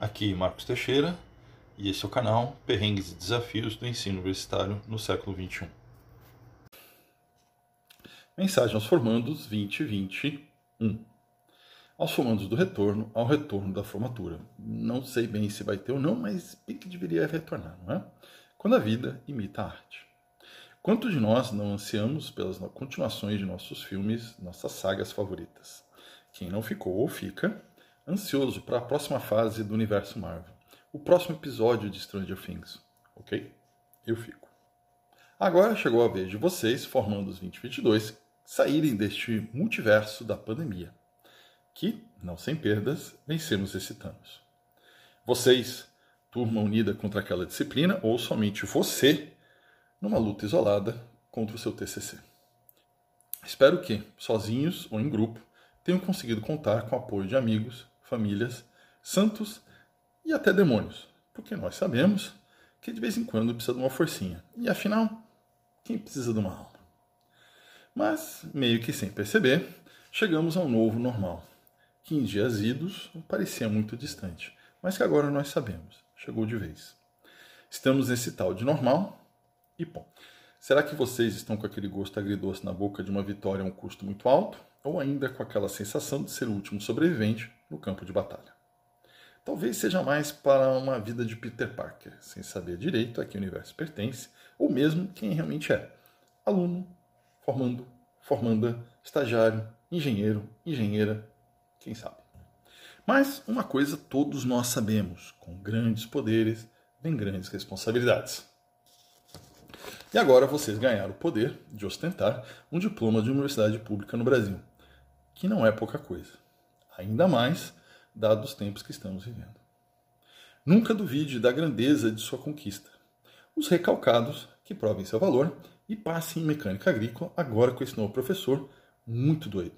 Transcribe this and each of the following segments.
Aqui Marcos Teixeira e esse é o canal Perrengues e Desafios do Ensino Universitário no século XXI. Mensagem aos formandos 2021. Aos formandos do retorno, ao retorno da formatura. Não sei bem se vai ter ou não, mas que deveria retornar, não é? Quando a vida imita a arte. Quantos de nós não ansiamos pelas continuações de nossos filmes, nossas sagas favoritas? Quem não ficou ou fica, ansioso para a próxima fase do universo Marvel, o próximo episódio de Stranger Things, ok? Eu fico. Agora chegou a vez de vocês, formando os 2022, saírem deste multiverso da pandemia, que, não sem perdas, vencemos esse Thanos. Vocês, turma unida contra aquela disciplina, ou somente você, numa luta isolada contra o seu TCC. Espero que, sozinhos ou em grupo, tenham conseguido contar com o apoio de amigos, famílias, santos e até demônios, porque nós sabemos que de vez em quando precisa de uma forcinha. E afinal, quem precisa de uma alma? Mas, meio que sem perceber, chegamos ao novo normal, que em dias idos parecia muito distante, mas que agora nós sabemos, chegou de vez. Estamos nesse tal de normal e bom, será que vocês estão com aquele gosto agridoce na boca de uma vitória a um custo muito alto? Ou ainda com aquela sensação de ser o último sobrevivente no campo de batalha? Talvez seja mais para uma vida de Peter Parker, sem saber direito a que universo pertence, ou mesmo quem realmente é. Aluno, formando, formanda, estagiário, engenheiro, engenheira, quem sabe. Mas uma coisa todos nós sabemos: com grandes poderes vem grandes responsabilidades. E agora vocês ganharam o poder de ostentar um diploma de universidade pública no Brasil, que não é pouca coisa, ainda mais dados os tempos que estamos vivendo. Nunca duvide da grandeza de sua conquista. Os recalcados que provem seu valor e passem em mecânica agrícola agora com esse novo professor muito doido.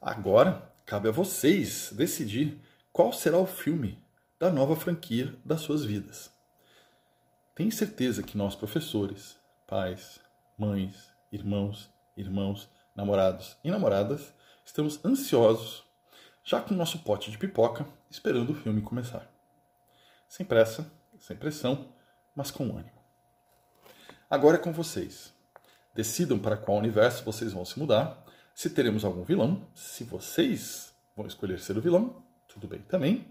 Agora cabe a vocês decidir qual será o filme da nova franquia das suas vidas. Tenho certeza que nós, professores, pais, mães, irmãos, irmãos, namorados e namoradas, estamos ansiosos, já com o nosso pote de pipoca, esperando o filme começar. Sem pressa, sem pressão, mas com ânimo. Agora é com vocês. Decidam para qual universo vocês vão se mudar, se teremos algum vilão, se vocês vão escolher ser o vilão, tudo bem também,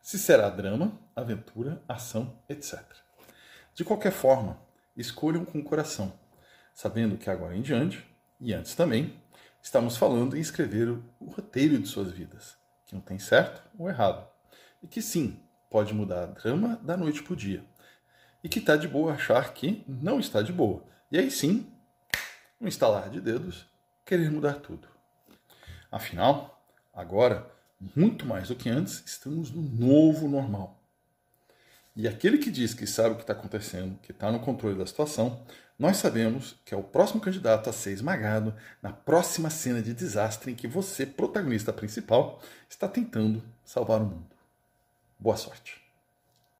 se será drama, aventura, ação, etc. De qualquer forma, escolham com o coração, sabendo que agora em diante, e antes também, estamos falando em escrever o roteiro de suas vidas, que não tem certo ou errado, e que sim, pode mudar a drama da noite para o dia, e que está de boa achar que não está de boa, e aí sim, um estalar de dedos, querer mudar tudo. Afinal, agora, muito mais do que antes, estamos no novo normal e aquele que diz que sabe o que está acontecendo, que está no controle da situação, nós sabemos que é o próximo candidato a ser esmagado na próxima cena de desastre em que você, protagonista principal, está tentando salvar o mundo. Boa sorte!